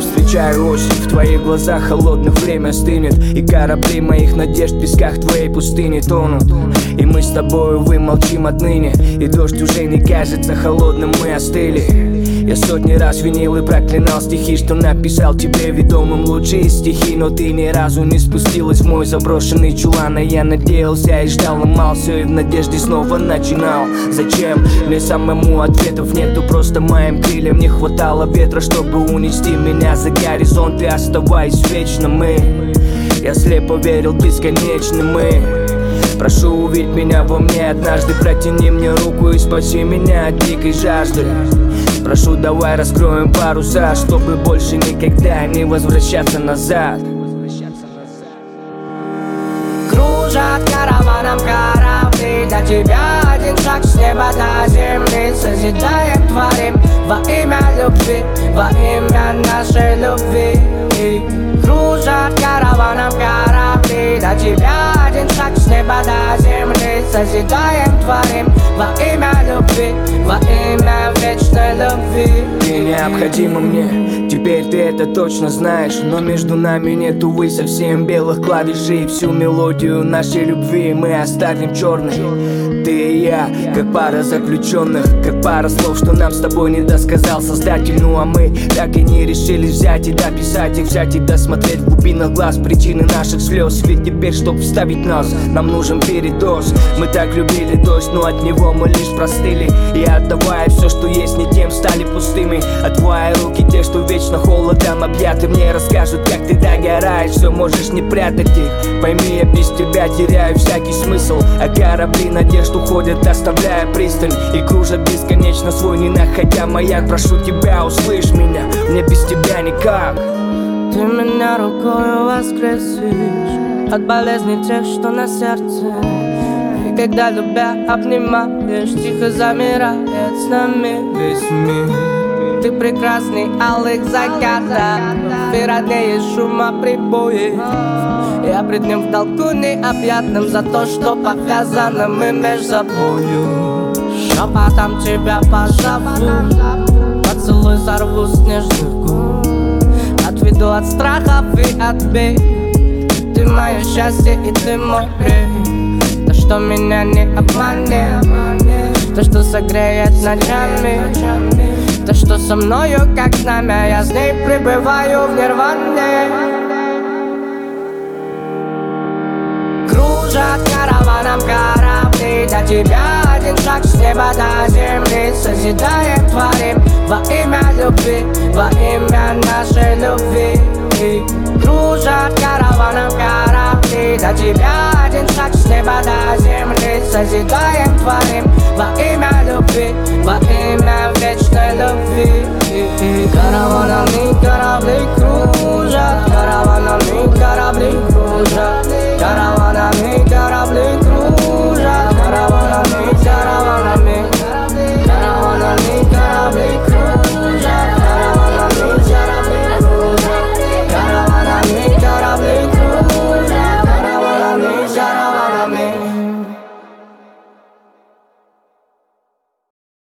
встречаю осень. В твоих глазах холодных время стынет И корабли моих надежд в песках твоей пустыни тонут. И мы с тобою вымолчим отныне И дождь уже не кажется холодным, мы остыли я сотни раз винил и проклинал стихи Что написал тебе ведомым лучшие стихи Но ты ни разу не спустилась в мой заброшенный чулан А я надеялся и ждал, ломал все И в надежде снова начинал Зачем? Мне самому ответов нету Просто моим крыльям не хватало ветра Чтобы унести меня за горизонт. И оставаясь вечно мы Я слепо верил бесконечно мы Прошу увидеть меня во мне однажды Протяни мне руку и спаси меня от дикой жажды Прошу, давай раскроем паруса Чтобы больше никогда не возвращаться назад. Кружат караваном корабли До тебя один шаг с неба до земли. Созидаем, творим во имя любви Во имя нашей любви. Кружат караваном корабли До тебя один шаг с неба до земли Созидаем, творим во имя любви Во имя вечной любви. Ты необходима мне, теперь ты это точно знаешь. Но между нами нет, увы, совсем белых клавишей Всю мелодию нашей любви мы оставим черной. Ты и я, как пара заключенных Как пара слов, что нам с тобой не досказал создатель. Ну а мы так и не решили взять и дописать их Взять и досмотреть в глубинах глаз причины наших слез. Ведь теперь, чтобы вставить нас, нам нужен передоз. Мы так любили дождь, но от него мы лишь простыли. И отдавая все, что есть, не тем стали пустыми. А твои руки, те, что вечно холодом объяты. Мне расскажут, как ты догораешь, все можешь не прятать их. Пойми, я без тебя теряю всякий смысл. А корабли надежд уходят, оставляя пристань. И кружат бесконечно свой, не находя маяк. Прошу тебя, услышь меня, мне без тебя никак. Ты меня рукой воскресишь От болезней тех, что на сердце. Когда любя обнимаешь Тихо замирает с нами. Весь мир. Ты прекрасный алых закатов Ты роднее шума прибоев Я пред ним в долгу необъятным За то, что показано. Мы между собою. Шепотом тебя позову. Поцелуй сорву с нежных губ Отведу от страхов и от бед Мое счастье и ты мой грех что меня не обманет. То, что согреет ночами. То, что со мною как знамя Я с ней пребываю в нирване. Кружат караваном корабли До тебя один шаг с неба до земли Созидаем, творим во имя любви Во имя нашей любви. Кружат караваном корабли До тебя один шаг с неба до земли Созидаем, творим во имя любви Во имя любви